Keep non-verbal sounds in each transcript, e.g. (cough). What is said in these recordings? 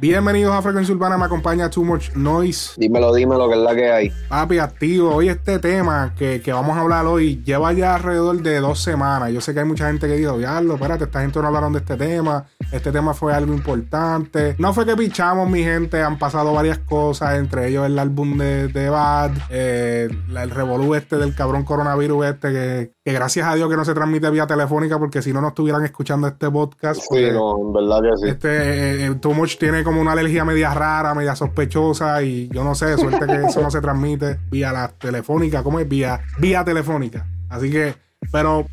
Bienvenidos a Frecuencia Urbana, me acompaña Too Much Noise. Dímelo, dímelo, que es la que hay. Papi, activo. Hoy este tema que, vamos a hablar hoy lleva ya alrededor de dos semanas. Yo sé que hay mucha gente que dijo, diablo, espérate, esta gente no hablaron de este tema. Este tema fue algo importante. No fue que pichamos, mi gente, han pasado varias cosas, entre ellos el álbum de, de Bad, eh, el revolú este del cabrón coronavirus este, que, que, gracias a Dios que no se transmite vía telefónica, porque si no, no estuvieran escuchando este podcast. Sí, no, en verdad que sí. Este, eh, eh, Too Much tiene como una alergia media rara, media sospechosa y yo no sé, suerte que eso no se transmite vía la telefónica, ¿cómo es? Vía, vía telefónica. Así que, pero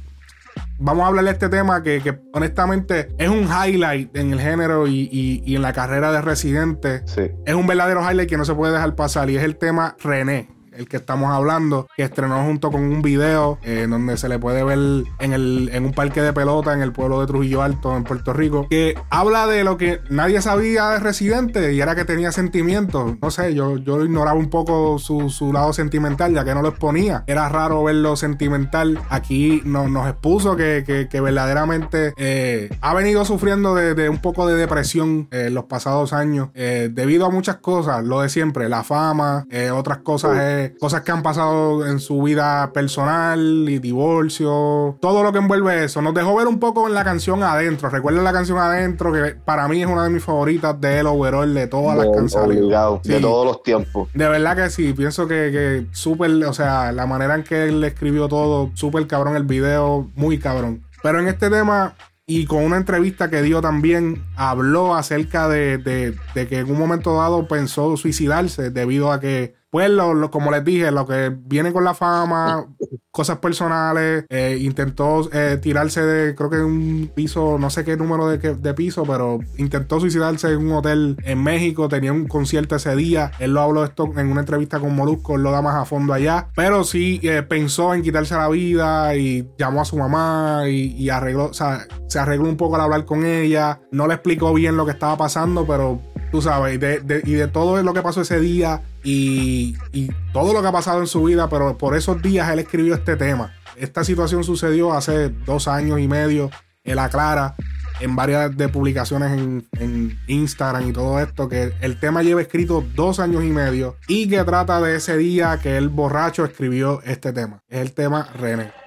vamos a hablar de este tema que, honestamente es un highlight en el género y, en la carrera de Residente. Es un verdadero highlight que no se puede dejar pasar y es el tema René el que estamos hablando, que estrenó junto con un video eh, donde se le puede ver en, el, en un parque de pelota en el pueblo de Trujillo Alto, en Puerto Rico, que habla de lo que nadie sabía de Residente y era que tenía sentimientos. No sé, yo, yo ignoraba un poco su, lado sentimental, ya que no lo exponía. Era raro verlo sentimental. Aquí nos expuso que, verdaderamente eh, ha venido sufriendo de, un poco de depresión en los pasados años, eh, debido a muchas cosas, lo de siempre, la fama, otras cosas cosas que han pasado en su vida personal y divorcio, todo lo que envuelve eso. Nos dejó ver un poco en la canción Adentro. Recuerden la canción Adentro, que para mí es una de mis favoritas de él, overall, de todas las canciones. De todos los tiempos. De verdad que sí, pienso que, que súper, o sea, la manera en que él escribió todo, súper cabrón el video, muy cabrón. Pero en este tema, y con una entrevista que dio también, habló acerca de, de, que en un momento dado pensó suicidarse debido a que pues lo, como les dije, lo que viene con la fama, cosas personales, eh, intentó eh, tirarse de, creo que un piso, no sé qué número de, de, piso, pero intentó suicidarse en un hotel en México, tenía un concierto ese día, él lo habló esto en una entrevista con Molusco, él lo da más a fondo allá, pero sí eh, pensó en quitarse la vida y llamó a su mamá y, y arregló, o sea, se arregló un poco al hablar con ella, no le explicó bien lo que estaba pasando, pero tú sabes, y de, todo lo que pasó ese día y, todo lo que ha pasado en su vida, pero por esos días él escribió este tema. Esta situación sucedió hace dos años y medio, él aclara en varias de publicaciones en, en, Instagram y todo esto, que el tema lleva escrito dos años y medio y que trata de ese día que el borracho escribió este tema. Es el tema René.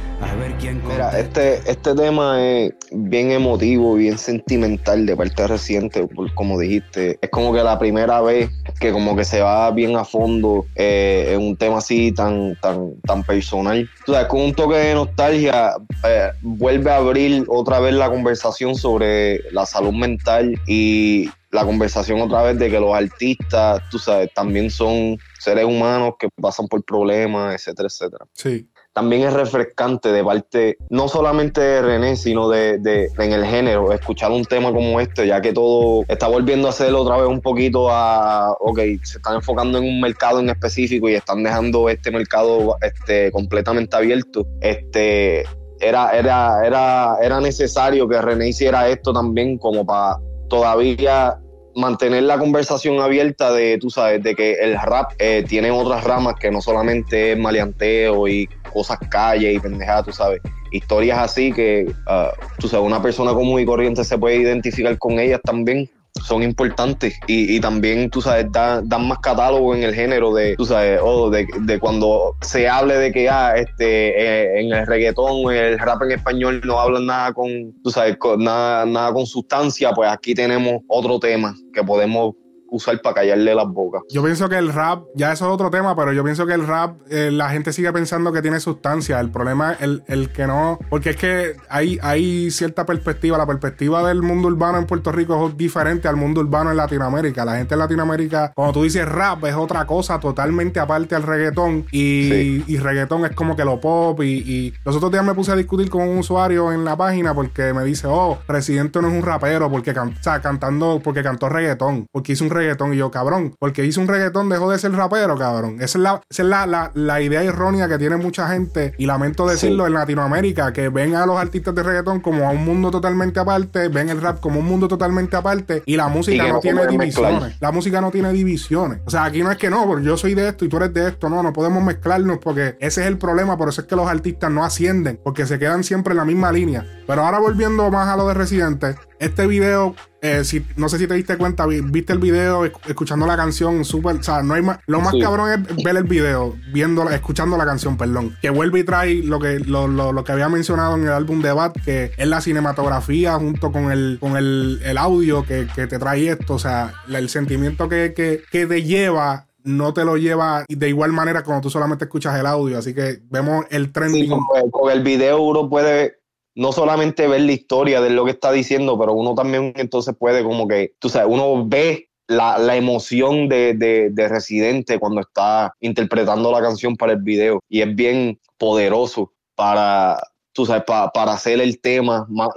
a ver quién Mira, este, este tema es bien emotivo, bien sentimental de parte reciente, como dijiste. Es como que la primera vez que como que se va bien a fondo eh, en un tema así tan, tan, tan personal. O sea, con un toque de nostalgia, eh, vuelve a abrir otra vez la conversación sobre la salud mental y la conversación otra vez de que los artistas, tú sabes, también son seres humanos que pasan por problemas, etcétera, etcétera. Sí. También es refrescante de parte, no solamente de René, sino de, de, en el género, escuchar un tema como este, ya que todo está volviendo a ser otra vez un poquito a, ok, se están enfocando en un mercado en específico y están dejando este mercado este, completamente abierto. Este, era, era, era, era necesario que René hiciera esto también como para todavía mantener la conversación abierta de, tú sabes, de que el rap eh, tiene otras ramas que no solamente es maleanteo y cosas calle y pendejadas, tú sabes. Historias así que, uh, tú sabes, una persona común y corriente se puede identificar con ellas también son importantes y, y, también, tú sabes, dan, dan, más catálogo en el género de, tú sabes, oh, de, de, cuando se hable de que ah, este, eh, en el reggaetón, el rap en español no hablan nada con, tú sabes, con, nada, nada con sustancia, pues aquí tenemos otro tema que podemos usar para callarle las bocas. Yo pienso que el rap, ya eso es otro tema, pero yo pienso que el rap, eh, la gente sigue pensando que tiene sustancia. El problema es el, el, que no, porque es que hay, hay cierta perspectiva. La perspectiva del mundo urbano en Puerto Rico es diferente al mundo urbano en Latinoamérica. La gente en Latinoamérica, cuando tú dices rap, es otra cosa totalmente aparte al reggaetón. Y, sí. y reggaetón es como que lo pop. Y, y, los otros días me puse a discutir con un usuario en la página porque me dice, oh, Residente no es un rapero porque can, o sea, cantando, porque cantó reggaetón, porque hizo un reggaetón reggaetón. Y yo, cabrón, porque hizo un reggaetón, dejó de ser rapero, cabrón. Esa es la, esa es la, la, la idea errónea que tiene mucha gente. Y lamento decirlo sí. en Latinoamérica, que ven a los artistas de reggaetón como a un mundo totalmente aparte, ven el rap como un mundo totalmente aparte. Y la música y no, no tiene divisiones. Mezclar. La música no tiene divisiones. O sea, aquí no es que no, porque yo soy de esto y tú eres de esto. No, no podemos mezclarnos porque ese es el problema. Por eso es que los artistas no ascienden, porque se quedan siempre en la misma línea. Pero ahora volviendo más a lo de Residente, este video, eh, si, no sé si te diste cuenta, viste el video, escuchando la canción, súper, o sea, no hay más, lo más sí. cabrón es ver el video, viendo, escuchando la canción, perdón, que vuelve y trae lo que, lo, lo, lo que había mencionado en el álbum de Bat, que es la cinematografía junto con el, con el, el audio que, que, te trae esto, o sea, el sentimiento que, que, que te lleva no te lo lleva de igual manera como tú solamente escuchas el audio. Así que vemos el trending. Sí, con, con, el video uno puede no solamente ver la historia de lo que está diciendo, pero uno también entonces puede como que, tú sabes, uno ve la, la emoción de, de, de, Residente cuando está interpretando la canción para el video y es bien poderoso para, tú sabes, para, hacer el tema más,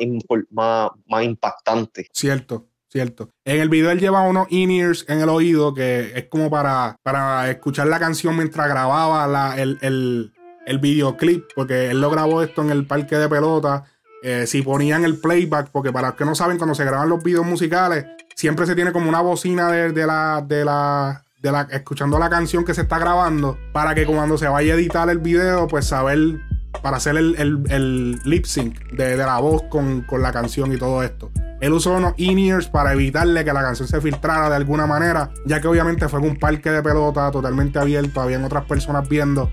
más, más impactante. Cierto. Cierto. En el video él lleva unos in-ears en el oído que es como para, para escuchar la canción mientras grababa la, el, el videoclip, porque él lo grabó esto en el parque de pelota. Eh, si ponían el playback, porque para los que no saben, cuando se graban los videos musicales, siempre se tiene como una bocina de, la, de la, de la, escuchando la canción que se está grabando, para que cuando se vaya a editar el video, pues saber, para hacer el, el, el lip sync de, de, la voz con, con la canción y todo esto. Él usó unos in-ears para evitarle que la canción se filtrara de alguna manera, ya que obviamente fue en un parque de pelota totalmente abierto, habían otras personas viendo.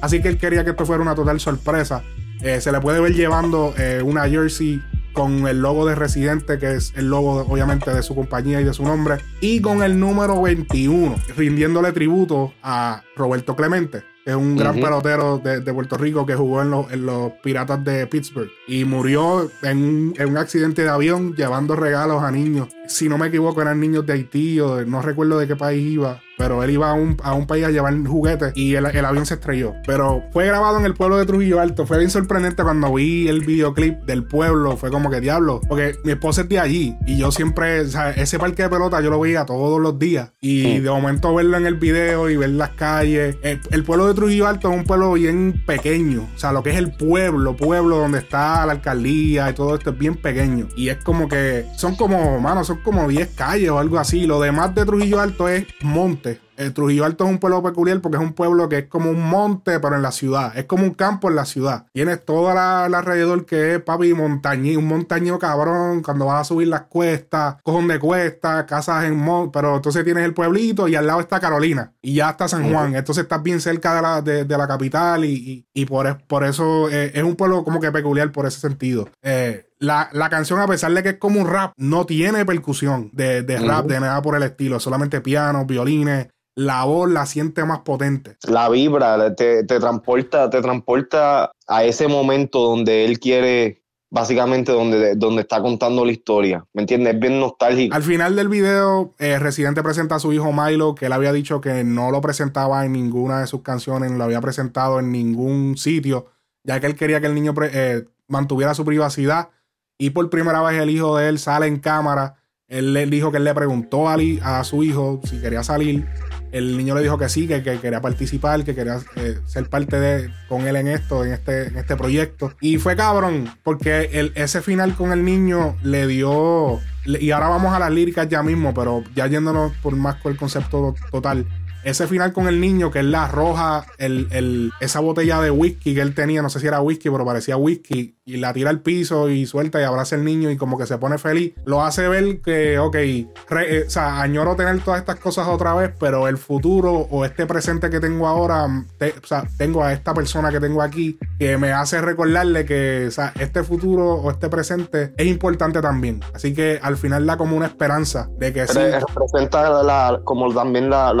Así que él quería que esto fuera una total sorpresa. Eh, se le puede ver llevando eh, una jersey con el logo de Residente, que es el logo obviamente de su compañía y de su nombre, y con el número 21, rindiéndole tributo a Roberto Clemente, que es un gran uh -huh. pelotero de, de, Puerto Rico que jugó en, lo, en, los Piratas de Pittsburgh y murió en, en, un accidente de avión llevando regalos a niños. Si no me equivoco, eran niños de Haití o de, no recuerdo de qué país iba pero él iba a un, a un país a llevar juguetes y el, el, avión se estrelló. Pero fue grabado en el pueblo de Trujillo Alto. Fue bien sorprendente cuando vi el videoclip del pueblo. Fue como que diablo. Porque mi esposa es de allí y yo siempre, o sea, ese parque de pelota yo lo veía todos los días. Y de momento verlo en el video y ver las calles. El, el, pueblo de Trujillo Alto es un pueblo bien pequeño. O sea, lo que es el pueblo, pueblo donde está la alcaldía y todo esto es bien pequeño. Y es como que son como, mano, son como 10 calles o algo así. Lo demás de Trujillo Alto es monte. El Trujillo Alto es un pueblo peculiar porque es un pueblo que es como un monte, pero en la ciudad. Es como un campo en la ciudad. Tienes todo la, la alrededor que es, papi, montañí, un montaño cabrón. Cuando vas a subir las cuestas, cojón de cuestas, casas en monte. Pero entonces tienes el pueblito y al lado está Carolina. Y ya está San Juan. Entonces estás bien cerca de la, de, de la capital y, y, y por, por, eso eh, es un pueblo como que peculiar por ese sentido. Eh, la, la, canción, a pesar de que es como un rap, no tiene percusión de, de rap, uh -huh. de nada por el estilo. Solamente piano, violines la voz la siente más potente. La vibra, te, te, transporta, te transporta a ese momento donde él quiere básicamente donde, donde está contando la historia. ¿Me entiendes? Es bien nostálgico. Al final del video, eh, Residente presenta a su hijo Milo, que él había dicho que no lo presentaba en ninguna de sus canciones, no lo había presentado en ningún sitio, ya que él quería que el niño eh, mantuviera su privacidad. Y por primera vez el hijo de él sale en cámara. Él le dijo que le preguntó a, su hijo si quería salir el niño le dijo que sí, que, quería participar, que quería eh, ser parte de con él en esto, en este, en este proyecto. Y fue cabrón, porque el, ese final con el niño le dio. Y ahora vamos a las líricas ya mismo, pero ya yéndonos por más con el concepto total ese final con el niño, que él le arroja el, esa botella de whisky que él tenía, no sé si era whisky, pero parecía whisky, y la tira al piso y suelta y abraza al niño y como que se pone feliz, lo hace ver que, ok, eh, o sea, añoro tener todas estas cosas otra vez, pero el futuro o este presente que tengo ahora, o sea, tengo a esta persona que tengo aquí que me hace recordarle que, o sea, este futuro o este presente es importante también. Así que al final da como una esperanza de que sí. Representa la, como también la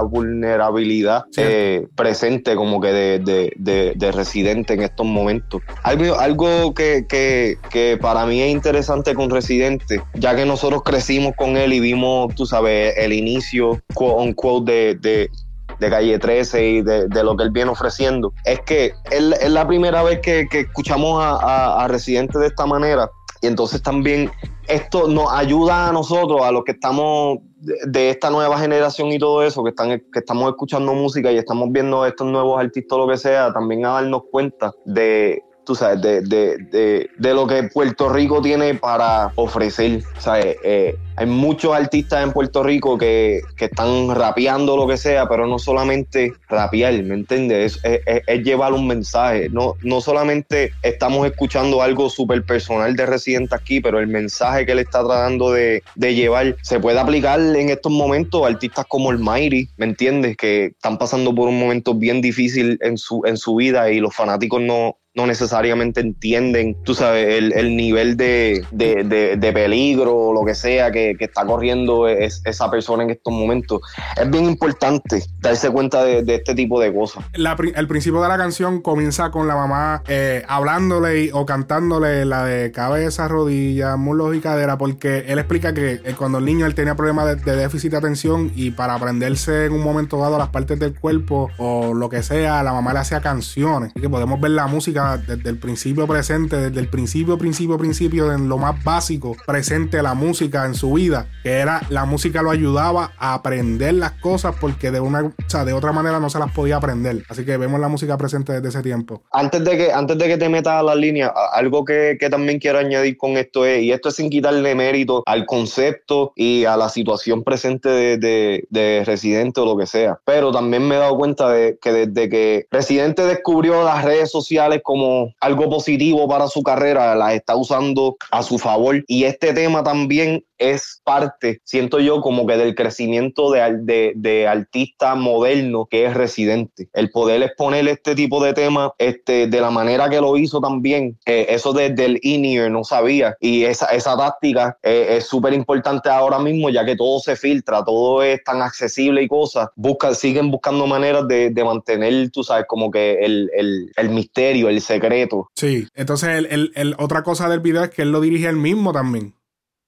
vulnerabilidad eh, presente como que de, residente en estos momentos. Algo, algo que, que, para mí es interesante con Residente, ya que nosotros crecimos con él y vimos, tú sabes, el inicio, quote quote, de, de Calle 13 y de, lo que él viene ofreciendo. Es que es la primera vez que, escuchamos a, a, Residente de esta manera. Y entonces también esto nos ayuda a nosotros, a los que estamos de, esta nueva generación y todo eso, que, están, que estamos escuchando música y estamos viendo estos nuevos artistas lo que sea, también a darnos cuenta de, tú sabes, de, de, de, lo que Puerto Rico tiene para ofrecer. ¿sabes? Eh, hay muchos artistas en Puerto Rico que, están rapeando lo que sea, pero no solamente rapear, ¿me entiendes? Es, llevar un mensaje. No, no solamente estamos escuchando algo súper personal de Residente aquí, pero el mensaje que él está tratando de, llevar se puede aplicar en estos momentos a artistas como el Mighty, ¿me entiendes? Que están pasando por un momento bien difícil en su, en su vida y los fanáticos no, no necesariamente entienden, tú sabes, el, nivel de, de, peligro o lo que sea que, está corriendo es, esa persona en estos momentos. Es bien importante darse cuenta de, este tipo de cosas. el principio de la canción comienza con la mamá eh, hablándole o cantándole la de cabeza, rodilla, muslos y cadera, porque él explica que eh, cuando el niño él tenía problemas de, déficit de atención y para aprenderse en un momento dado las partes del cuerpo o lo que sea, la mamá le hacía canciones. Que podemos ver la música desde el principio presente, desde el principio, principio, principio, en lo más básico, presente la música en su vida, que era la música lo ayudaba a aprender las cosas porque de una, de otra manera no se las podía aprender. Así que vemos la música presente desde ese tiempo. Antes de que, antes de que te metas a la línea, algo que, también quiero añadir con esto es, y esto es sin quitarle mérito al concepto y a la situación presente de, de Residente o lo que sea, pero también me he dado cuenta de que desde que Residente descubrió las redes sociales como algo positivo para su carrera, las está usando a su favor. Y este tema también es parte, siento yo, como que del crecimiento de, de, artista moderno que es residente. El poder exponer este tipo de temas este, de la manera que lo hizo también, eh, eso desde el in no sabía. Y esa, esa táctica eh, es súper importante ahora mismo, ya que todo se filtra, todo es tan accesible y cosas. Buscan, siguen buscando maneras de, de mantener, tú sabes, como que el, el, el misterio, el secreto. Sí, entonces el, el, otra cosa del video es que él lo dirige él mismo también.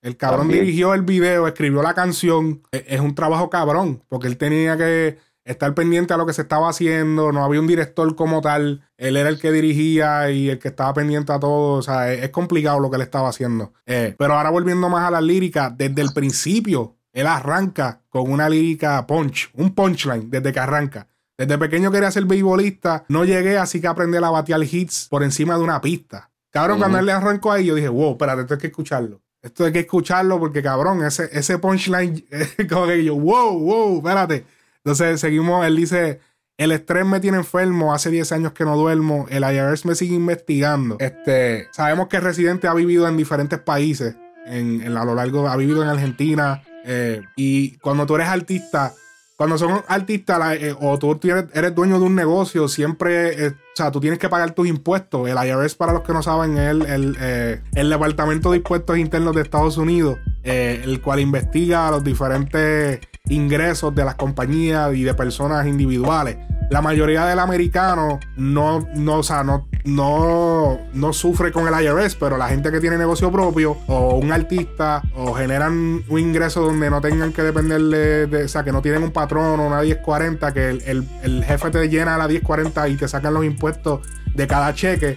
El cabrón dirigió el video, escribió la canción. E, es un trabajo cabrón, porque él tenía que estar pendiente a lo que se estaba haciendo. No había un director como tal. Él era el que dirigía y el que estaba pendiente a todo. O sea, es, complicado lo que él estaba haciendo. Eh, pero ahora volviendo más a la lírica, desde el principio, él arranca con una lírica punch, un punchline desde que arranca. Desde pequeño quería ser beisbolista, no llegué, así que aprendí a batear hits por encima de una pista. Cabrón, cuando él le arrancó ahí, yo dije, wow, espérate, esto hay que escucharlo. Esto hay que escucharlo porque, cabrón, ese, ese punchline, (laughs) como que yo, wow, wow, espérate. Entonces seguimos, él dice, el estrés me tiene enfermo, hace 10 años que no duermo, el IRS me sigue investigando. Este, sabemos que Residente ha vivido en diferentes países, en, a lo largo, ha vivido en Argentina, eh, y cuando tú eres artista, cuando son artistas eh, o tú eres, dueño de un negocio, siempre, eh, o sea, tú tienes que pagar tus impuestos. El IRS, para los que no saben, es el, eh, el, Departamento de Impuestos Internos de Estados Unidos, el cual investiga los diferentes ingresos de las compañías y de personas individuales. La mayoría del americano no, no, o sea, no no, no sufre con el IRS, pero la gente que tiene negocio propio o un artista o generan un ingreso donde no tengan que depender de, o sea, que no tienen un patrón o una 1040, que el, el jefe te llena la 1040 y te sacan los impuestos de cada cheque.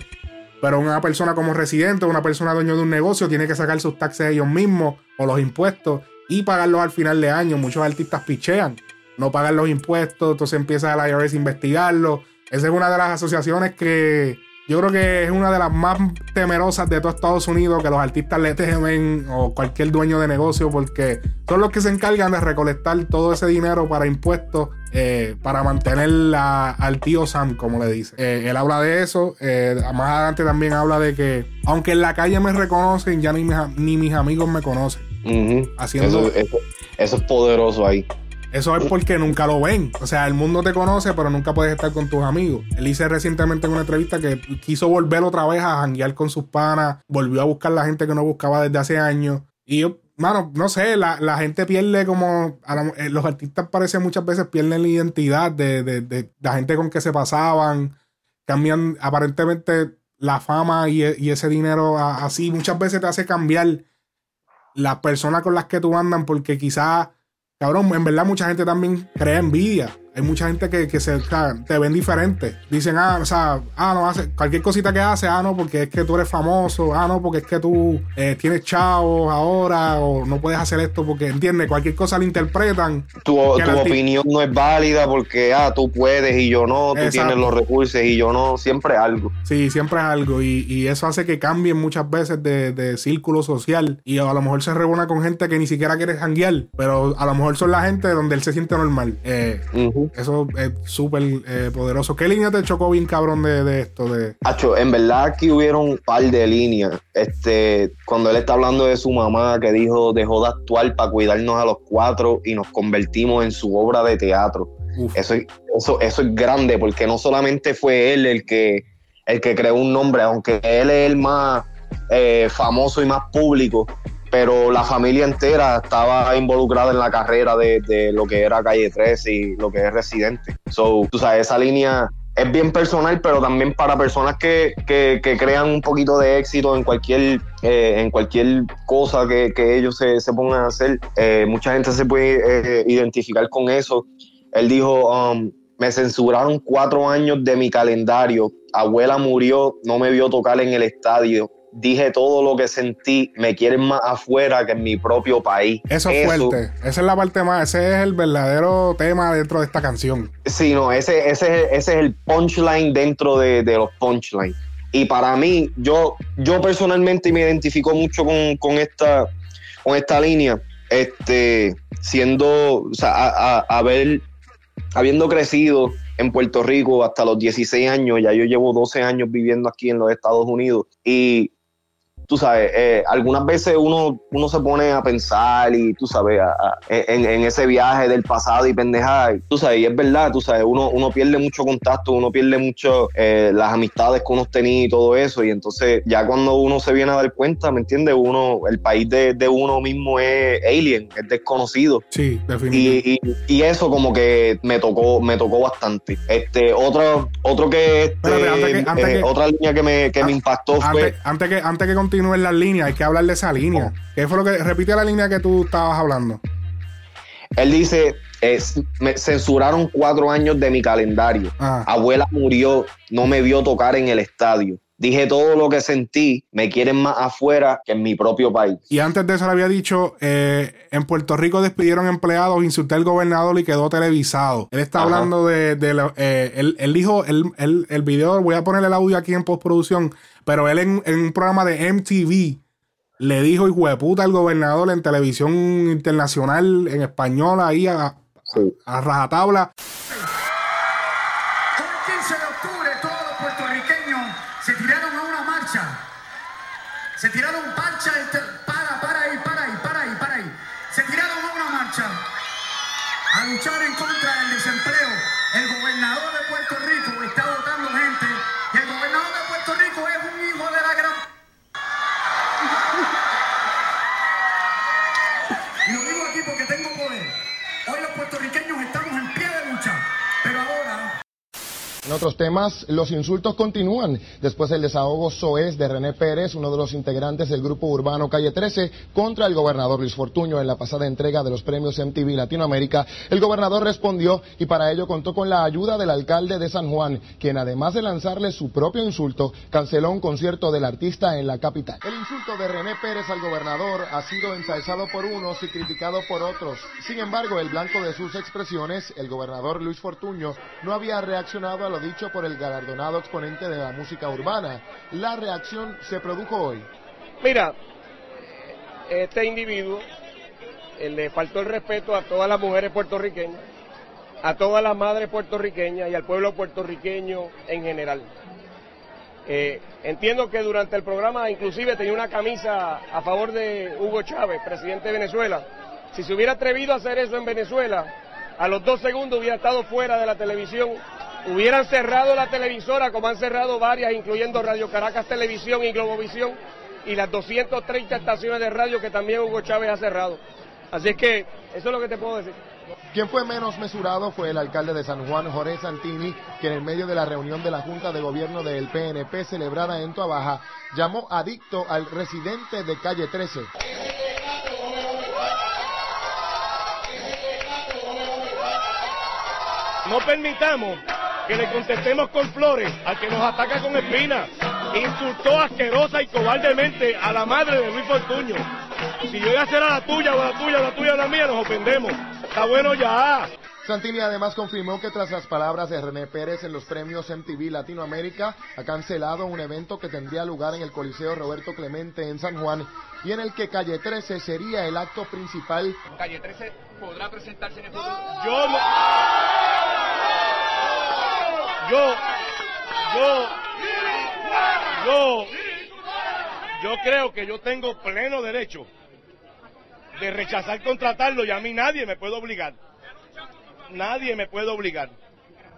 Pero una persona como residente, una persona dueño de un negocio, tiene que sacar sus taxes ellos mismos o los impuestos y pagarlos al final de año. Muchos artistas pichean, no pagan los impuestos, entonces empieza el IRS a investigarlo. Esa es una de las asociaciones que yo creo que es una de las más temerosas de todo Estados Unidos que los artistas le temen o cualquier dueño de negocio porque son los que se encargan de recolectar todo ese dinero para impuestos eh, para mantener al tío Sam, como le dice. Eh, él habla de eso. Eh, más adelante también habla de que aunque en la calle me reconocen, ya ni mis, ni mis amigos me conocen. Haciendo... eso es poderoso ahí. Eso es porque nunca lo ven. O sea, el mundo te conoce, pero nunca puedes estar con tus amigos. Él dice recientemente en una entrevista que quiso volver otra vez a janguear con sus panas, volvió a buscar la gente que no buscaba desde hace años. Y yo, mano, no sé, la, gente pierde como. Eh, los artistas parece muchas veces pierden la identidad de, la gente con que se pasaban. Cambian aparentemente la fama y, y ese dinero así. Muchas veces te hace cambiar las personas con las que tú andan porque quizás Cabrón, en verdad mucha gente también crea envidia hay mucha gente que, se, te ven diferente. Dicen, ah, o sea, ah, no, hace cualquier cosita que hace, ah, no, porque es que tú eres famoso, ah, no, porque es que tú eh, tienes chavos ahora, o no puedes hacer esto porque, entiendes, cualquier cosa la interpretan. Tu, opinión no es válida porque, ah, tú puedes y yo no, tú tienes los recursos y yo no, siempre algo. Sí, siempre algo. Y, eso hace que cambien muchas veces de, círculo social. Y a lo mejor se reúna con gente que ni siquiera quiere janguear, pero a lo mejor son la gente donde él se siente normal. Eh, eso es súper eh, poderoso. ¿Qué línea te chocó bien cabrón de, esto? De... Hacho, en verdad que hubieron un par de líneas. Este, cuando él está hablando de su mamá que dijo dejó de actuar para cuidarnos a los cuatro y nos convertimos en su obra de teatro. Eso, eso, eso es grande porque no solamente fue él el que, el que creó un nombre, aunque él es el más eh, famoso y más público, pero la familia entera estaba involucrada en la carrera de, lo que era Calle 13 y lo que es Residente. So, tú sabes, esa línea es bien personal, pero también para personas que, crean un poquito de éxito en cualquier, eh, en cualquier cosa que, ellos se, pongan a hacer. Eh, mucha gente se puede eh, identificar con eso. Él dijo, um, me censuraron cuatro años de mi calendario. Abuela murió, no me vio tocar en el estadio dije todo lo que sentí, me quieren más afuera que en mi propio país. Eso es fuerte. Esa es la parte más, ese es el verdadero tema dentro de esta canción. Sí, no, ese, ese, ese es el punchline dentro de, los punchlines. Y para mí, yo, yo personalmente me identifico mucho con, esta, con esta línea. Este, siendo, o sea, haber, habiendo crecido en Puerto Rico hasta los 16 años, ya yo llevo 12 años viviendo aquí en los Estados Unidos y tú sabes, eh, algunas veces uno, uno se pone a pensar y tú sabes, en, ese viaje del pasado y pendejar, tú sabes, y es verdad, tú sabes, uno, uno pierde mucho contacto, uno pierde mucho eh, las amistades que uno tenía y todo eso, y entonces ya cuando uno se viene a dar cuenta, ¿me entiendes? Uno, el país de, uno mismo es alien, es desconocido. Sí, definitivamente. Y, eso como que me tocó, me tocó bastante. Este, otro, otro que, este, eh, otra línea que me, que me impactó fue... Antes que, antes que en la línea, hay que hablar de esa línea. Oh. ¿Qué fue lo que repite la línea que tú estabas hablando? Él dice, me censuraron cuatro años de mi calendario. Ah. Abuela murió, no me vio tocar en el estadio. Dije todo lo que sentí, me quieren más afuera que en mi propio país. Y antes de eso le había dicho, eh, en Puerto Rico despidieron empleados, insulté al gobernador y quedó televisado. Él está hablando de, de eh, él, dijo, el video, voy a poner el audio aquí en postproducción, pero él en, un programa de MTV le dijo, hijo de puta, al gobernador en televisión internacional, en español, ahí a, a rajatabla. En otros temas, los insultos continúan después del desahogo soez de René Pérez, uno de los integrantes del grupo urbano Calle 13, contra el gobernador Luis Fortuño en la pasada entrega de los premios MTV Latinoamérica. El gobernador respondió y para ello contó con la ayuda del alcalde de San Juan, quien además de lanzarle su propio insulto, canceló un concierto del artista en la capital. El insulto de René Pérez al gobernador ha sido ensalzado por unos y criticado por otros. Sin embargo, el blanco de sus expresiones, el gobernador Luis Fortuño, no había reaccionado a dicho por el galardonado exponente de la música urbana. La reacción se produjo hoy. Mira, este individuo eh, le faltó el respeto a todas las mujeres puertorriqueñas, a todas las madres puertorriqueñas y al pueblo puertorriqueño en general. Eh, entiendo que durante el programa inclusive tenía una camisa a favor de Hugo Chávez, presidente de Venezuela. Si se hubiera atrevido a hacer eso en Venezuela, a los dos segundos hubiera estado fuera de la televisión. Hubieran cerrado la televisora como han cerrado varias, incluyendo Radio Caracas Televisión y Globovisión, y las 230 estaciones de radio que también Hugo Chávez ha cerrado. Así es que eso es lo que te puedo decir. Quien fue menos mesurado fue el alcalde de San Juan, Jorge Santini, que en el medio de la reunión de la Junta de Gobierno del PNP celebrada en Tuabaja, llamó adicto al residente de calle 13. No permitamos que le contestemos con flores al que nos ataca con espinas. Insultó asquerosa y cobardemente a la madre de Luis Fortuño. Si yo voy a hacer a la tuya o a la tuya o a la tuya o a la mía, nos ofendemos. Está bueno ya. Santini además confirmó que tras las palabras de René Pérez en los premios MTV Latinoamérica, ha cancelado un evento que tendría lugar en el Coliseo Roberto Clemente en San Juan y en el que Calle 13 sería el acto principal. Calle 13 podrá presentarse en el futuro. Yo no. Yo. Yo. Yo. Yo creo que yo tengo pleno derecho de rechazar contratarlo y a mí nadie me puede obligar. Nadie me puede obligar.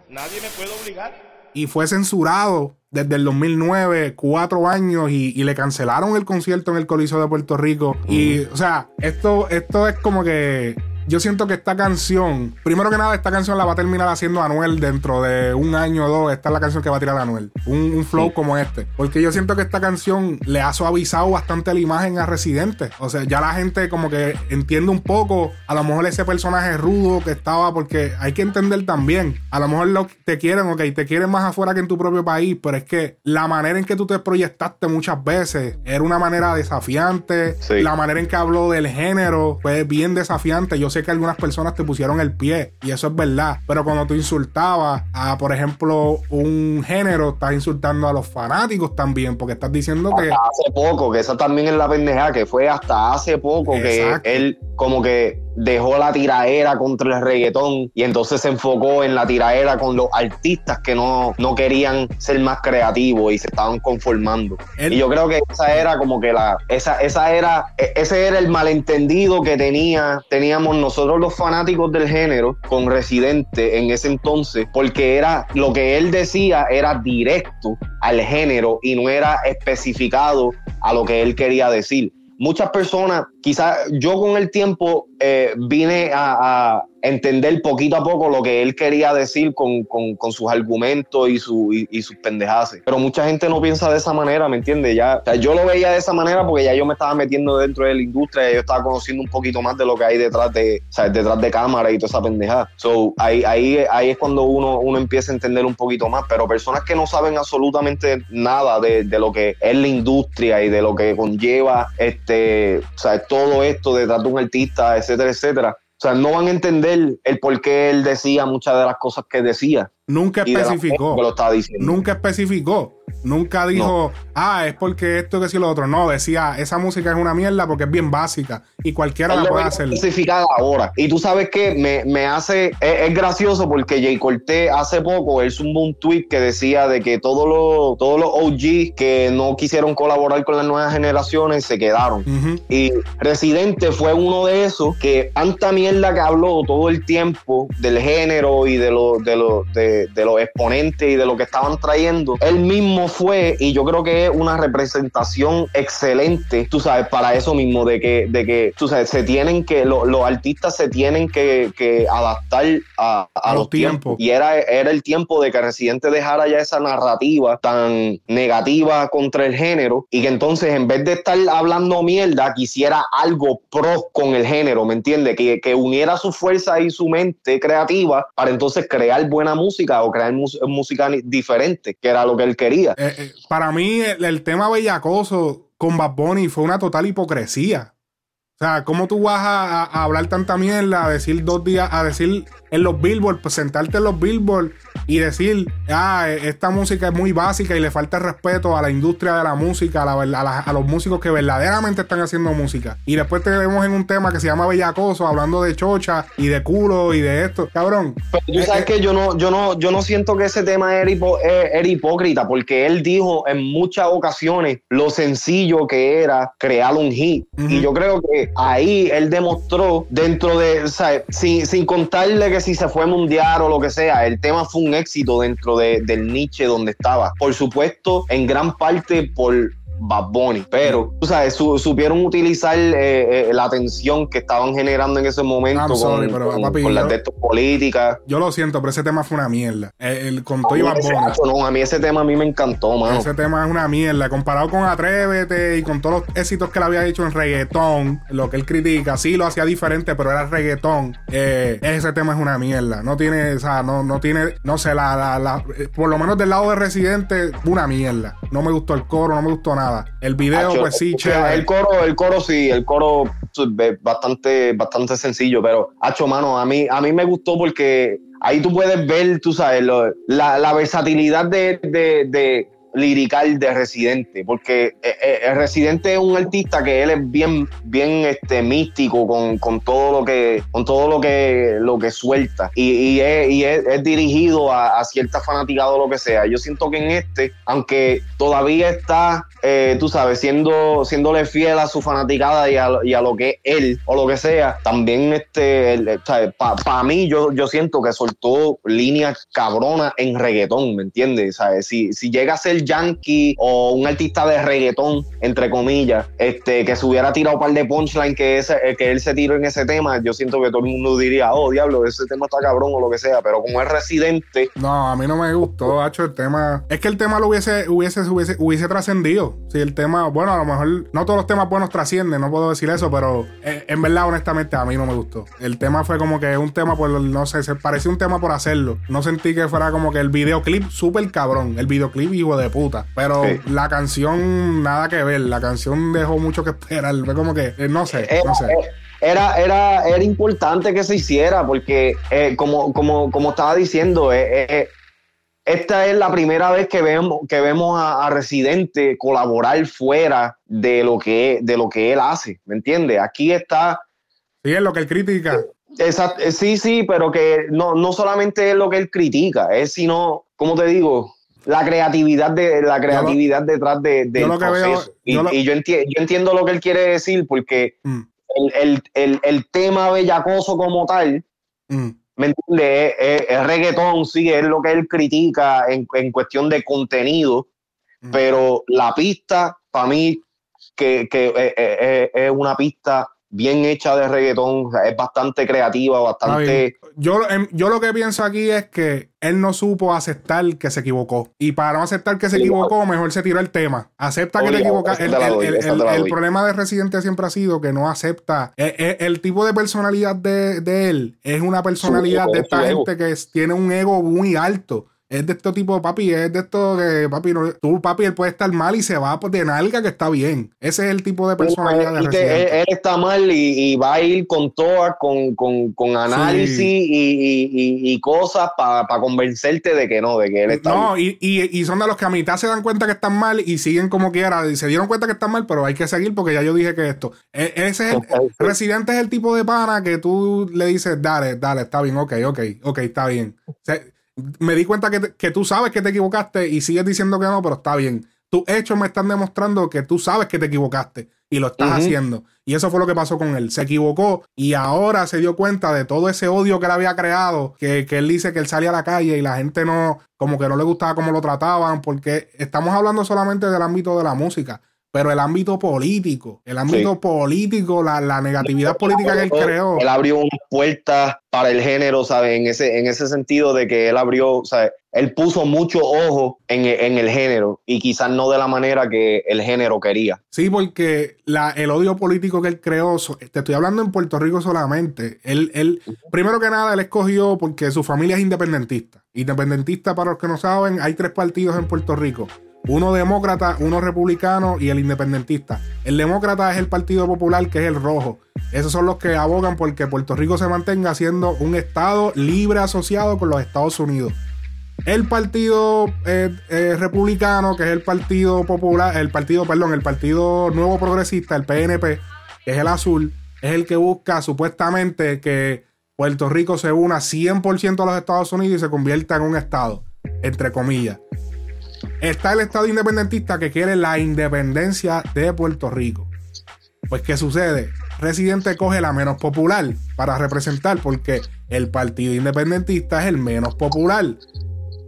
Nadie me puede obligar. Y fue censurado desde el 2009, cuatro años, y, le cancelaron el concierto en el Coliseo de Puerto Rico. Y, o sea, esto, esto es como que yo siento que esta canción, primero que nada, esta canción la va a terminar haciendo Anuel dentro de un año o dos. Esta es la canción que va a tirar Anuel. Un, un flow como este. Porque yo siento que esta canción le ha suavizado bastante la imagen a Residente. O sea, ya la gente como que entiende un poco, a lo mejor ese personaje rudo que estaba, porque hay que entender también, a lo mejor lo, te quieren, ok, te quieren más afuera que en tu propio país, pero es que la manera en que tú te proyectaste muchas veces era una manera desafiante. Sí. La manera en que habló del género fue bien desafiante. Yo sé que algunas personas te pusieron el pie y eso es verdad. Pero cuando tú insultabas a, por ejemplo, un género, estás insultando a los fanáticos también, porque estás diciendo que. Hasta hace poco, que esa también es la pendeja, que fue hasta hace poco Exacto. que él como que dejó la tiraera contra el reggaetón y entonces se enfocó en la tiraera con los artistas que no, no querían ser más creativos y se estaban conformando. Y yo creo que esa era como que la, esa, esa era, e- ese era el malentendido que tenía, teníamos nosotros los fanáticos del género con Residente en ese entonces, porque era lo que él decía era directo al género y no era especificado a lo que él quería decir. Muchas personas, quizás yo con el tiempo eh, vine a, entender poquito a poco lo que él quería decir con, con- sus argumentos y, su, y, sus pendejaces. Pero mucha gente no piensa de esa manera, ¿me entiendes? O sea, yo lo veía de esa manera porque ya yo me estaba metiendo dentro de la industria, yo estaba conociendo un poquito más de lo que hay detrás de, o sea, detrás de cámara y toda esa pendejada. So, ahí, ahí, ahí es cuando uno, uno empieza a entender un poquito más. Pero personas que no saben absolutamente nada de, de lo que es la industria y de lo que conlleva este, todo esto detrás de un artista, etcétera, etcétera. O sea, no van a entender el por qué él decía muchas de las cosas que decía. Nunca de especificó. que lo estaba diciendo. Nunca especificó. Nunca dijo, ah, es porque esto, que si lo otro. No, decía, esa música es una mierda porque es bien básica y cualquiera Él la lo puede hacer. especificada ahora. Y tú sabes que me, me hace, es, es gracioso porque Jay Cortés hace poco, él zumbó un tweet que decía de que todos los, todos los OG que no quisieron colaborar con las nuevas generaciones se quedaron. Y Residente fue uno de esos que tanta mierda que habló todo el tiempo del género y de, los de, los de, de los exponentes y de lo que estaban trayendo. Él mismo fue, y yo creo que es una representación excelente, tú sabes, para eso mismo, de que, de que tú sabes, se tienen que, lo- los artistas se tienen que, que adaptar a, los los tiempos. tiempos. Y era, era el tiempo de que Residente dejara ya esa narrativa tan negativa contra el género y que entonces en vez de estar hablando mierda, quisiera algo pro con el género, ¿me entiendes? Que, que uniera su fuerza y su mente creativa para entonces crear buena música o crear música diferente, que era lo que él quería. Eh, eh, para mí, el, tema bellacoso con Bad Bunny fue una total hipocresía. O sea, ¿cómo tú vas a- a hablar tanta mierda, a decir dos días, a decir en los billboards, pues sentarte en los billboards y decir, ah, eh, esta música es muy básica y le falta respeto a la industria de la música, a, la a la- a los músicos que verdaderamente están haciendo música. Y después te vemos en un tema que se llama Bellacoso, hablando de chocha y de culo y de esto. Cabrón, Pero tú Eh, sabes eh. que yo no, yo no, yo no siento que ese tema era, hipo- eh, era hipócrita, porque él dijo en muchas ocasiones lo sencillo que era crear un hit. Y yo creo que ahí él demostró dentro de, o sea, sin, sin contarle que si se fue mundial o lo que sea, el tema fue un éxito dentro de- del niche donde estaba. Por supuesto, en gran parte por Bad Bunny, pero tú sabes, su- supieron utilizar eh, eh, la tensión que estaban generando en ese momento I'm sorry, con, pero, con- papi, con las de estos políticas. yo lo siento, pero ese tema fue una mierda. Eh, el, con todo y Bad Bunny. macho, no, a mí ese tema a mí me encantó, mano. Ese tema es una mierda. Comparado con Atrévete y con todos los éxitos que él había hecho en reggaetón, lo que él critica, sí lo hacía diferente, pero era reggaetón. Eh, ese tema es una mierda. No tiene, o sea, no, no tiene, no sé, la, la- la- por lo menos del lado de Residente, una mierda. No me gustó el coro, no me gustó nada. El video, pues sí, chévere. El coro, el coro sí, el coro es bastante, bastante sencillo, pero, hacho, mano, a mí, a mí me gustó porque ahí tú puedes ver, tú sabes, lo- la, la versatilidad de, de, de lirical de Residente, porque eh, eh, el Residente es un artista que él es bien, bien este, místico con, con todo lo que, con todo lo que, lo que suelta y, y es, y es- es dirigido a, a cierta fanaticada o lo que sea. Yo siento que en este, aunque todavía está, eh, tú sabes, siendo, siéndole fiel a su fanaticada y a, y a lo que es él o lo que sea, también este, para mí yo, yo siento que soltó líneas cabronas en reggaetón, ¿me entiendes? Si, si llega a ser yankee o un artista de reggaetón, entre comillas, este, que se hubiera tirado un par de punchline que, ese, eh, que él se tiró en ese tema, yo siento que todo el mundo diría, oh, diablo, ese tema está cabrón o lo que sea, pero como es residente, No, a mí no me gustó, hacho, el tema. Es que el tema lo hubiese, hubiese, hubiese, hubiese trascendido. Si el tema, bueno, a lo mejor no todos los temas buenos trascienden, no puedo decir eso, pero eh, en verdad, honestamente, a mí no me gustó. El tema fue como que un tema, por, no sé, se parecía un tema por hacerlo. No sentí que fuera como que el videoclip súper cabrón. El videoclip, hijo de puta. Pero Sí. la canción, nada que ver. La canción dejó mucho que esperar. Fue como que, eh, no sé, era, no sé. era, era, era importante que se hiciera porque, eh, como, como, como estaba diciendo, eh, eh, esta es la primera vez que vemos, que vemos a, a Residente colaborar fuera de lo, que, de lo que él hace, ¿me entiendes? Aquí está Sí, es lo que él critica. Eh, sí, sí, pero que no, no solamente es lo que él critica, es sino, como te digo, la creatividad de la creatividad detrás de, del yo veo- proceso. y yo lo- y yo, enti- yo entiendo lo que él quiere decir porque Mm, el, el- el- el tema bellacoso como tal, mm. ¿me entiendes? Es, es- es reggaetón, sí, es lo que él critica en, en cuestión de contenido, Mm. pero la pista, para mí, que, que eh, eh, eh, es una pista bien hecha de reggaetón, o sea, es bastante creativa, bastante... Yo, em, yo lo que pienso aquí es que él no supo aceptar que se equivocó. Y para no aceptar que se equivocó, mejor se tiró el tema. Acepta que te Obligado, esa El, te el- el- el- problema de Residente siempre ha sido que no acepta. El, el- el tipo de personalidad de, de él es una personalidad de esta gente que tiene un ego muy alto. Es de este tipo, papi, es de esto que, papi, no- tú, papi, él puede estar mal y se va de nalga que está bien. Ese es el tipo de personalidad de que él, Residente. él está mal y, y va a ir con todas, con, con, con análisis Sí. y, y- y- cosas para convencerte de que no, de que él está No, bien. y, y, y son de los que a mitad se dan cuenta que están mal y siguen como quiera. Y se dieron cuenta que están mal, pero hay que seguir porque ya yo dije que esto. E- Ese es el, Residente es el tipo de pana que tú le dices, dale, dale, está bien, ok, ok, ok, está bien. O sea, me di cuenta que, te- que tú sabes que te equivocaste y sigues diciendo que no, pero está bien. Tus hechos me están demostrando que tú sabes que te equivocaste y lo estás haciendo. Y eso fue lo que pasó con él. Se equivocó y ahora se dio cuenta de todo ese odio que él había creado, que, que él dice que él salía a la calle y la gente no, como que no le gustaba cómo lo trataban, porque estamos hablando solamente del ámbito de la música. Pero el ámbito político, el ámbito político, la, la, negatividad política que él creó. Él abrió una puerta para el género, ¿sabes? En ese, en ese sentido de que él abrió, ¿sabes? Él puso mucho ojo en, en, el género y quizás no de la manera que el género quería. Sí, porque la, el odio político que él creó, te estoy hablando en Puerto Rico solamente. Él, él, primero que nada, él escogió porque su familia es independentista. Independentista, para los que no saben, hay tres partidos en Puerto Rico uno demócrata, uno republicano y el independentista. El demócrata es el Partido Popular, que es el rojo. Esos son los que abogan porque Puerto Rico se mantenga siendo un estado libre asociado con los Estados Unidos. El partido eh, eh, republicano, que es el partido popular, el partido, perdón, el partido nuevo progresista, el PNP, que es el azul, es el que busca supuestamente que Puerto Rico se una 100% a los Estados Unidos y se convierta en un estado, entre comillas. Está el Estado independentista que quiere la independencia de Puerto Rico. Pues, ¿qué sucede? Residente coge la menos popular para representar, porque el Partido Independentista es el menos popular.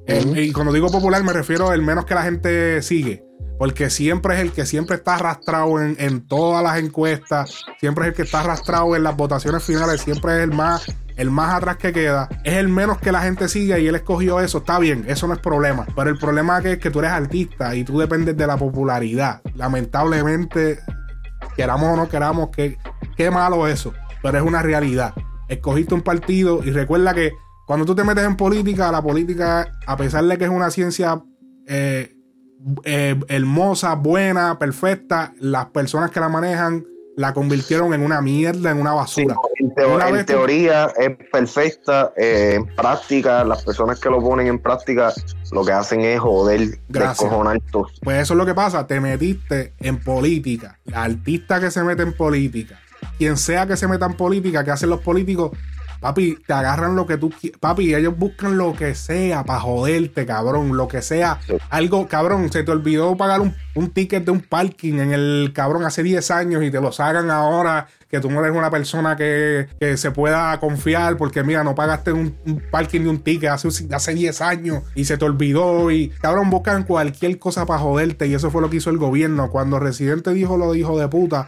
y cuando digo popular, me refiero al menos que la gente sigue. Porque siempre es el que siempre está arrastrado en, en, todas las encuestas, siempre es el que está arrastrado en las votaciones finales, siempre es el más el más atrás que queda, es el menos que la gente sigue y él escogió eso. Está bien, eso no es problema. Pero el problema es que tú eres artista y tú dependes de la popularidad. Lamentablemente, queramos o no queramos, qué, qué malo eso. Pero es una realidad. Escogiste un partido y recuerda que cuando tú te metes en política, la política, a pesar de que es una ciencia eh, eh, hermosa, buena, perfecta, las personas que la manejan la convirtieron en una mierda, en una basura. en, teoría es perfecta, eh, en práctica, las personas que lo ponen en práctica lo que hacen es joder, descojonar todo. Pues eso es lo que pasa, te metiste en política. La artista que se mete en política, quien sea que se meta en política, que hacen los políticos, Papi, te agarran lo que tú quieras. Papi, ellos buscan lo que sea para joderte, cabrón. Lo que sea. Algo, cabrón, se te olvidó pagar un, ticket de un parking en el cabrón hace 10 años y te lo sacan ahora que tú no eres una persona que, se pueda confiar porque mira, no pagaste un, parking de un ticket hace, hace 10 años y se te olvidó y cabrón, buscan cualquier cosa para joderte y eso fue lo que hizo el gobierno. Cuando Residente dijo lo dijo de puta,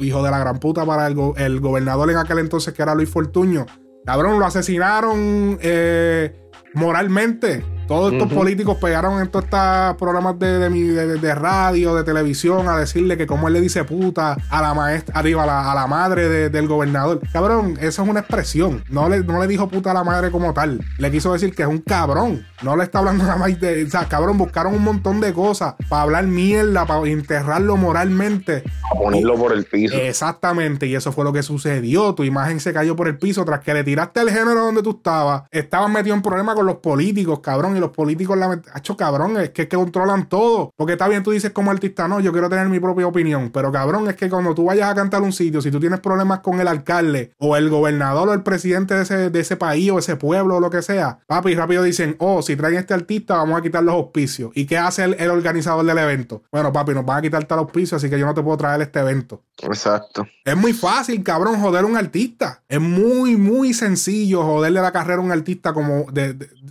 hijo de la gran puta para el, el, gobernador en aquel entonces que era Luis Fortuño. Cabrón, lo asesinaron eh, moralmente. Todos estos políticos pegaron en todos estos programas de, de, radio, de televisión, a decirle que como él le dice puta a la maestra, arriba, a la, madre del gobernador. Cabrón, eso es una expresión. No le, no le dijo puta a la madre como tal. Le quiso decir que es un cabrón. No le está hablando (laughs) nada más de. O sea, cabrón, buscaron un montón de cosas para hablar mierda, para enterrarlo moralmente. ponerlo por el piso. Exactamente, y eso fue lo que sucedió. Tu imagen se cayó por el piso tras que le tiraste el género donde tú estabas. Estabas metido en problemas con los políticos, cabrón los políticos, la hecho cabrón, es que, que controlan todo. Porque está bien, tú dices como artista, no, yo quiero tener mi propia opinión. Pero cabrón, es que cuando tú vayas a cantar un sitio, si tú tienes problemas con el alcalde o el gobernador o el presidente de ese, de ese país o ese pueblo o lo que sea, papi, rápido dicen, oh, si traen este artista, vamos a quitar los auspicios. ¿Y qué hace el, organizador del evento? Bueno, papi, nos van a quitar tal auspicio, así que yo no te puedo traer este evento. Exacto. Es muy fácil, cabrón, joder a un artista. Es muy, muy sencillo joderle la carrera a un artista como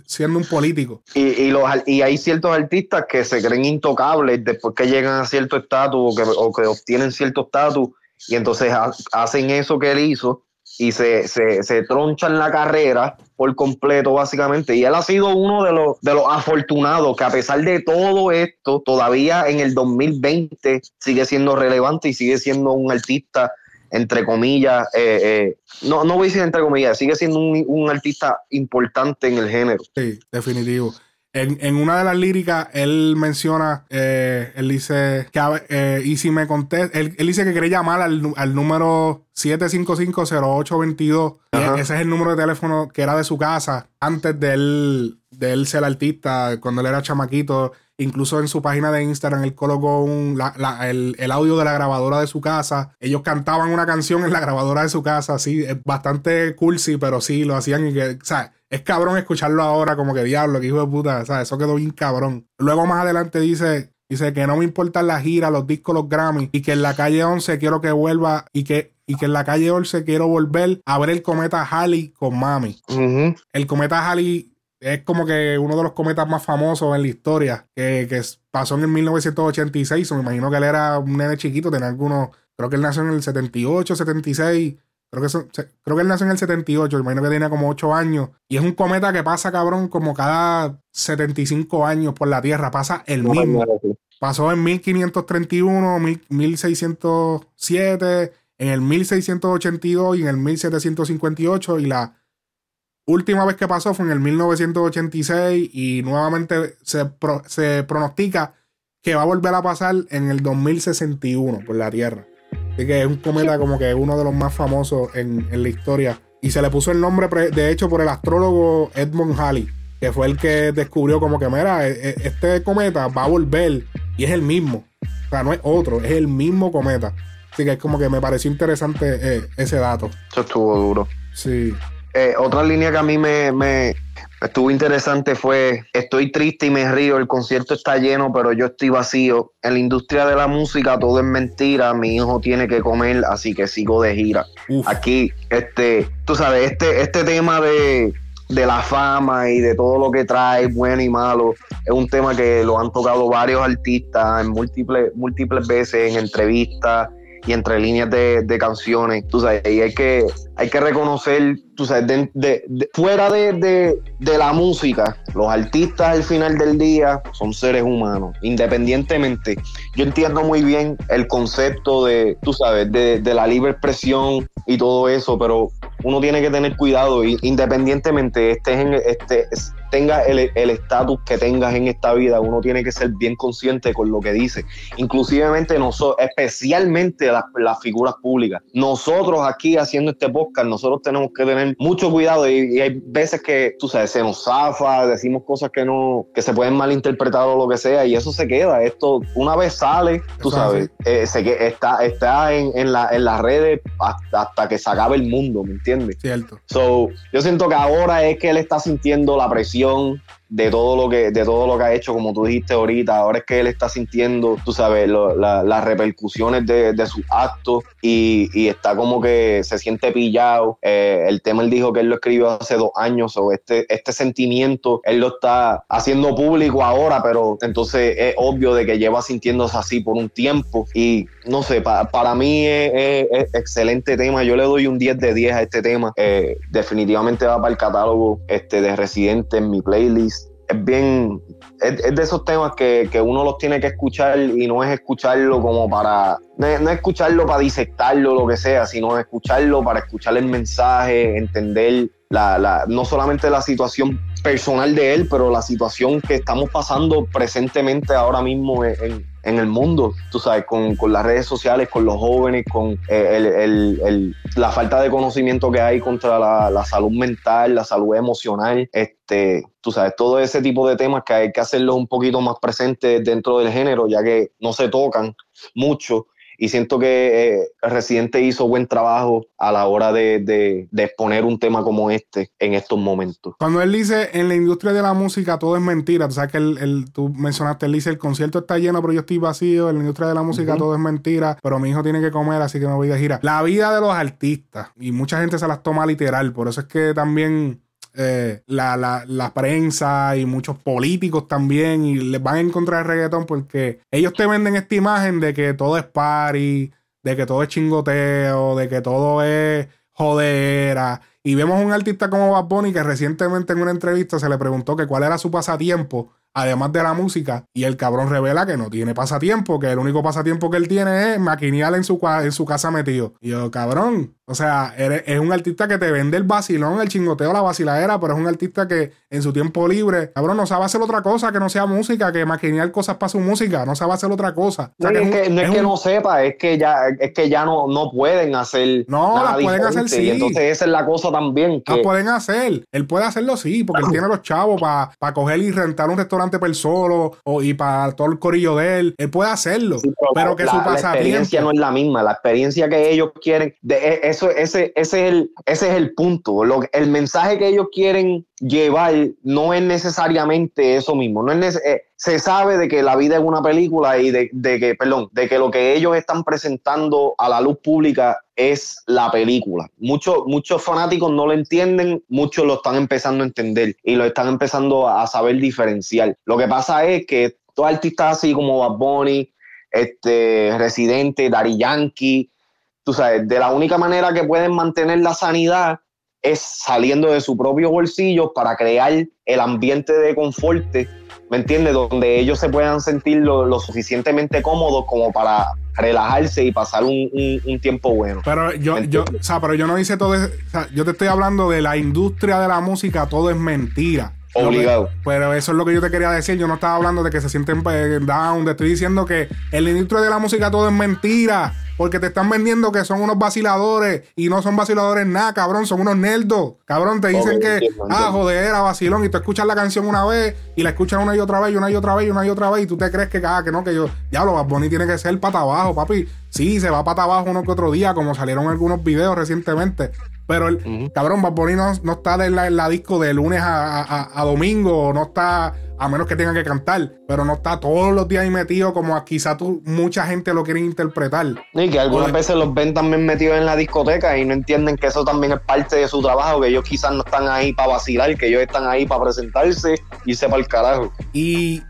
siendo un político. Y, y, los, y hay ciertos artistas que se creen intocables después que llegan a cierto estatus o que, obtienen cierto estatus y entonces hacen eso que él hizo y se, se, tronchan la carrera por completo, básicamente. Y él ha sido uno de los, de los afortunados que a pesar de todo esto, todavía en el 2020 sigue siendo relevante y sigue siendo un artista entre comillas, eh, eh, no, no voy a decir entre comillas, sigue siendo un, un, artista importante en el género. Sí, definitivo. En, una de las líricas, él menciona, eh, él dice, que, y si me contesta, él, dice que quiere llamar al, al número 7550822. Ese es el número de teléfono que era de su casa antes de él, de él ser artista, cuando él era chamaquito. Incluso en su página de Instagram él colocó un, el, audio de la grabadora de su casa. Ellos cantaban una canción en la grabadora de su casa, sí, es bastante cursi, pero sí, lo hacían y que, o sea, es cabrón escucharlo ahora como que diablo, que hijo de puta, o sea, eso quedó bien cabrón. Luego más adelante dice, Dice que no me importan las giras, los discos, los Grammy y que en la calle 11 quiero que vuelva y que y que en la calle 11 quiero volver a ver el cometa Halley con mami. El cometa Halley es como que uno de los cometas más famosos en la historia, que, que pasó en el 1986. Me imagino que él era un nene chiquito, tenía algunos, creo que él nació en el 78, 76. Creo que, creo que él nació en el 78, me imagino que tenía como 8 años. Y es un cometa que pasa, cabrón, como cada 75 años por la Tierra. Pasa el mismo. Pasó en 1531, 1607, en el 1682 y en el 1758. Y la última vez que pasó fue en el 1986. Y nuevamente se, se pronostica que va a volver a pasar en el 2061 por la Tierra. Así que es un cometa como que uno de los más famosos en, la historia. Y se le puso el nombre, de hecho, por el astrólogo Edmund Halley, que fue el que descubrió como que, mira, e, e, este cometa va a volver y es el mismo. O sea, no es otro, es el mismo cometa. Así que es como que me pareció interesante eh, ese dato. Eso estuvo duro. Sí. Eh, otra línea que a mí me, estuvo interesante fue, estoy triste y me río, el concierto está lleno, pero yo estoy vacío. En la industria de la música todo es mentira, mi hijo tiene que comer, así que sigo de gira. Aquí, este, tú sabes, este, este tema de, de la fama y de todo lo que trae, bueno y malo, es un tema que lo han tocado varios artistas en múltiples, múltiples veces, en entrevistas y entre líneas de, de canciones. Tú sabes, y hay que, hay que reconocer tú sabes, de, fuera de, la música, los artistas al final del día son seres humanos, independientemente. Yo entiendo muy bien el concepto de, tú sabes, de, la libre expresión y todo eso, pero uno tiene que tener cuidado, independientemente estés en, este, tenga el estatus que tengas en esta vida, uno tiene que ser bien consciente con lo que dice. Inclusivemente nosotros, especialmente las, las figuras públicas. Nosotros aquí haciendo este podcast, nosotros tenemos que tener mucho cuidado y, hay veces que, tú sabes, se nos zafa, decimos cosas que no, que se pueden malinterpretar o lo que sea y eso se queda. Esto una vez sale, tú sabes, eh, se, está, está en, en, la, en las redes hasta, que se acabe el mundo, ¿me entiendes? Cierto. So, yo siento que ahora es que él está sintiendo la presión yung de todo lo que de todo lo que ha hecho como tú dijiste ahorita ahora es que él está sintiendo tú sabes las repercusiones de, de sus actos y, y, está como que se siente pillado. Eh, el tema él dijo que él lo escribió hace dos años o este este sentimiento él lo está haciendo público ahora pero entonces es obvio de que lleva sintiéndose así por un tiempo y no sé para mí es, excelente tema. Yo le doy un 10 de 10 a este tema. Eh, definitivamente va para el catálogo este de Residente en mi playlist es bien, es, de esos temas que, uno los tiene que escuchar y no es escucharlo como para, no es, escucharlo para disectarlo lo que sea, sino escucharlo para escuchar el mensaje, entender la, la, no solamente la situación personal de él, pero la situación que estamos pasando presentemente ahora mismo en el mundo, tú sabes, con, las redes sociales, con los jóvenes, con eh, la falta de conocimiento que hay contra la, salud mental, la salud emocional, este, tú sabes, todo ese tipo de temas que hay que hacerlos un poquito más presentes dentro del género, ya que no se tocan mucho y siento que eh, Residente hizo buen trabajo a la hora de, exponer un tema como este en estos momentos. Cuando él dice en la industria de la música todo es mentira, tú sabes que el, tú mencionaste, él dice el concierto está lleno pero yo estoy vacío, en la industria de la música todo es mentira, pero mi hijo tiene que comer así que me voy de gira. La vida de los artistas y mucha gente se las toma literal, por eso es que también eh, la, la, prensa y muchos políticos también y les van a encontrar reggaetón porque ellos te venden esta imagen de que todo es party, de que todo es chingoteo, de que todo es jodera. Y vemos un artista como Bad Bunny que recientemente en una entrevista se le preguntó que cuál era su pasatiempo además de la música, y el cabrón revela que no tiene pasatiempo, que el único pasatiempo que él tiene es maquinear en su, en su casa metido. Y yo, cabrón, o sea, es un artista que te vende el vacilón, el chingoteo, la vaciladera, pero es un artista que en su tiempo libre, cabrón, no sabe hacer otra cosa que no sea música, que maquinear cosas para su música, no sabe hacer otra cosa. no, es, que, no es, que no sepa, es que ya, es que ya no, no pueden hacer. No, nada las pueden hacer sí. Y entonces esa es la cosa también. Que... Las pueden hacer. Él puede hacerlo sí, porque él tiene los chavos para coger y rentar un restaurante para él solo o, y para todo el corillo de él. Él puede hacerlo, pero, que su pasatiempo. La experiencia no es la misma. La experiencia que ellos quieren, de, e, eso, ese, ese, es el, ese es el punto. Lo, el mensaje que ellos quieren llevar no es necesariamente eso mismo. No es eh, se sabe de que la vida es una película y de, que, de que lo que ellos están presentando a la luz pública es la película. Muchos, muchos fanáticos no lo entienden, muchos lo están empezando a entender y lo están empezando a saber diferenciar. Lo que pasa es que todos artistas así como Bad Bunny, este, Residente, Daddy Yankee, tú sabes, de la única manera que pueden mantener la sanidad es saliendo de su propio bolsillo para crear el ambiente de confort, ¿me entiendes? Donde ellos se puedan sentir lo, suficientemente cómodos como para relajarse y pasar un, tiempo bueno. Pero yo, yo, o sea, pero yo no hice todo, yo te estoy hablando de la industria de la música, todo es mentira. Obligado. pero eso es lo que yo te quería decir. Yo no estaba hablando de que se sienten down. Te estoy diciendo que el industria de la música todo es mentira. Porque te están vendiendo que son unos vaciladores y no son vaciladores nada, cabrón. Son unos nerdos. Cabrón, te dicen que, ah, joder, era vacilón. Y tú escuchas la canción una vez y la escuchas una y otra vez y una y otra vez y una y otra vez. Y tú te crees que, ah, que no, que yo, ya lo Bad tiene que ser pata abajo, papi. Sí, se va pata abajo uno que otro día, como salieron algunos videos recientemente. Pero el cabrón Bad no, está en la, disco de lunes a, domingo, no está, a menos que tenga que cantar, pero no está todos los días ahí metido como quizá tú, mucha gente lo quiere interpretar. Y que algunas veces los ven también metidos en la discoteca y no entienden que eso también es parte de su trabajo, que ellos quizás no están ahí para vacilar, que ellos están ahí para presentarse y irse para el carajo. Y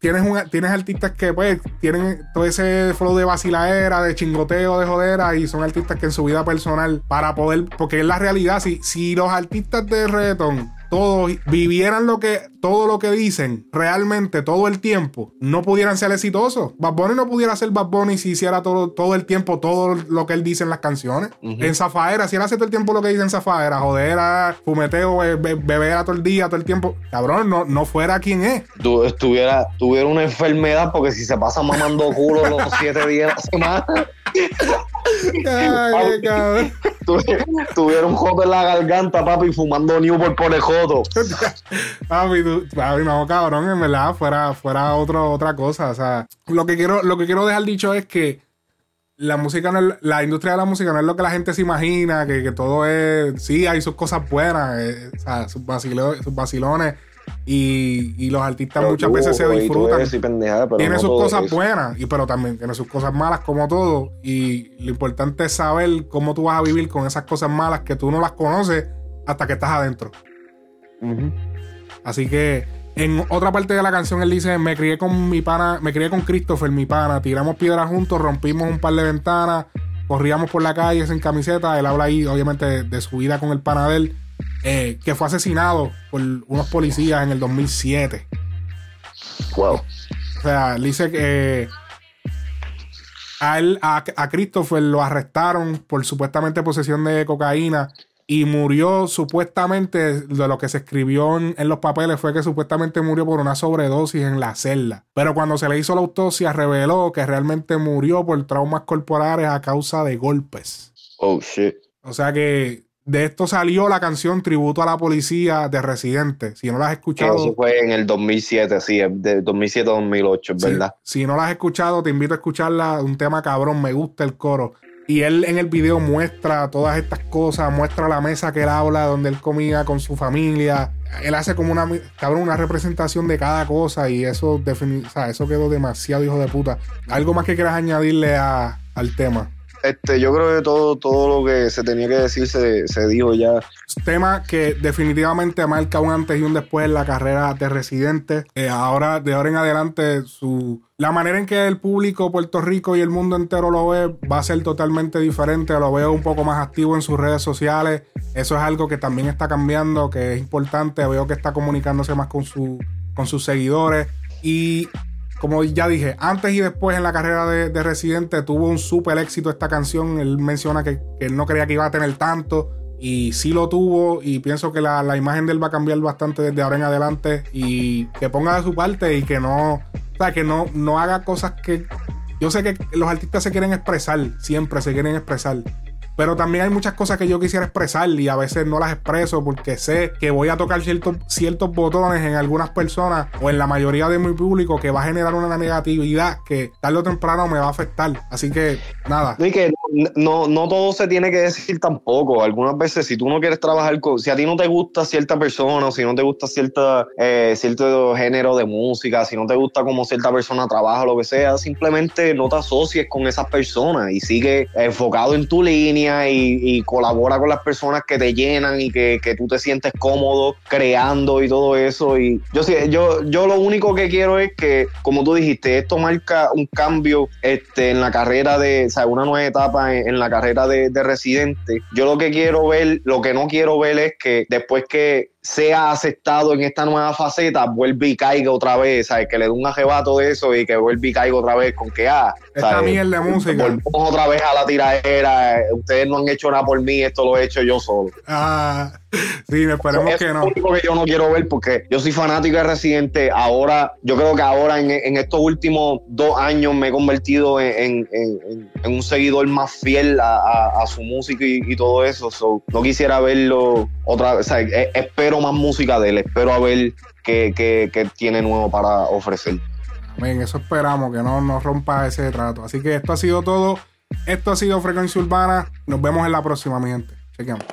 tienes, tienes artistas que pues tienen todo ese flow de vaciladera, de chingoteo, de jodera y son artistas que en su vida personal para poder, porque es la realidad, si, si los artistas de reggaeton todos vivieran lo que, todo lo que dicen realmente todo el tiempo, no pudieran ser exitosos. Bad Bunny no pudiera ser Bad Bunny si hiciera todo, todo el tiempo todo lo que él dice en las canciones. En Zafaera, si él hace todo el tiempo lo que dice en Zafaera, jodera, fumeteo, beber todo el día, todo el tiempo, cabrón, no, no fuera quien es. Tú estuviera, tuviera una enfermedad porque si se pasa mamando culo los siete días de la semana. (laughs) Ay, cabrón. Tuvieron un joto en la garganta, papi, fumando Newport por el joto. (laughs) papi, papi, no, cabrón, en verdad, fuera, fuera otro, otra cosa. O sea, lo que quiero, lo que quiero dejar dicho es que la música no la industria de la música no es lo que la gente se imagina, que, todo es, sí, hay sus cosas buenas, eh, o sea, sus, sus vacilones y, los artistas muchas veces se disfrutan. tiene sus cosas buenas, y, pero también tiene sus cosas malas como todo. Y lo importante es saber cómo tú vas a vivir con esas cosas malas que tú no las conoces hasta que estás adentro. Así que en otra parte de la canción él dice, me crié con mi pana, me crié con Christopher, mi pana, tiramos piedras juntos, rompimos un par de ventanas, corríamos por la calle sin camiseta. Él habla ahí, obviamente, de, su vida con el pana de él. Eh, que fue asesinado por unos policías en el 2007. Wow. O sea, dice que a él, a, Christopher lo arrestaron por supuestamente posesión de cocaína y murió supuestamente, de lo que se escribió en, los papeles fue que supuestamente murió por una sobredosis en la celda. Pero cuando se le hizo la autopsia reveló que realmente murió por traumas corporales a causa de golpes. Oh, shit. O sea que de esto salió la canción Tributo a la Policía de Residente. Si no la has escuchado. Eso fue en el 2007, sí, de 2007 a 2008, es verdad. Si no la has escuchado, te invito a escucharla. Un tema cabrón, me gusta el coro. Y él en el video muestra todas estas cosas, muestra la mesa que él habla, donde él comía con su familia. Él hace como una, cabrón, una representación de cada cosa y eso, o sea, eso quedó demasiado hijo de puta. ¿Algo más que quieras añadirle a, al tema? Este, yo creo que todo, todo lo que se tenía que decir se, dijo ya. Tema que definitivamente marca un antes y un después en la carrera de Residente. Eh, ahora, de ahora en adelante, su la manera en que el público Puerto Rico y el mundo entero lo ve va a ser totalmente diferente. Lo veo un poco más activo en sus redes sociales. Eso es algo que también está cambiando, que es importante. Veo que está comunicándose más con, su, con sus seguidores. Y como ya dije, antes y después en la carrera de, Residente tuvo un súper éxito esta canción. Él menciona que, él no creía que iba a tener tanto. Y sí lo tuvo. Y pienso que la, imagen de él va a cambiar bastante desde ahora en adelante. Y que ponga de su parte y que no. O sea, que no, no haga cosas que. Yo sé que los artistas se quieren expresar. Siempre se quieren expresar Pero también hay muchas cosas que yo quisiera expresar y a veces no las expreso porque sé que voy a tocar ciertos, ciertos botones en algunas personas o en la mayoría de mi público que va a generar una negatividad que tarde o temprano me va a afectar. Así que nada. Y que no, no todo se tiene que decir tampoco. Algunas veces, si tú no quieres trabajar con, si a ti no te gusta cierta persona, o si no te gusta cierta, eh, cierto género de música, si no te gusta cómo cierta persona trabaja, lo que sea, simplemente no te asocies con esas personas y sigue enfocado en tu línea y, colabora con las personas que te llenan y que, que, tú te sientes cómodo creando y todo eso. Y yo, yo, yo lo único que quiero es que, como tú dijiste, esto marca un cambio este, en la carrera de, o sea, una nueva etapa en, la carrera de, de Residente. Yo lo que quiero ver, lo que no quiero ver es que después que sea aceptado en esta nueva faceta, vuelve y caiga otra vez, ¿sabes? Que le dé un ajebato de eso y que vuelve y caiga otra vez con que, ah, Esta mierda de música. Volvemos otra vez a la tiradera, ustedes no han hecho nada por mí, esto lo he hecho yo solo. Ah, sí, esperemos que no. Es lo único que yo no quiero ver porque yo soy fanático de Residente, ahora, yo creo que ahora en, estos últimos dos años me he convertido en, un seguidor más fiel a, su música y, todo eso, no quisiera verlo otra vez, o sea, e, espero más música de él, espero a ver qué, tiene nuevo para ofrecer. Bien, eso esperamos, que no nos rompa ese trato. Así que esto ha sido todo. Esto ha sido Frecuencia Urbana. Nos vemos en la próxima, mi gente. Chequeamos.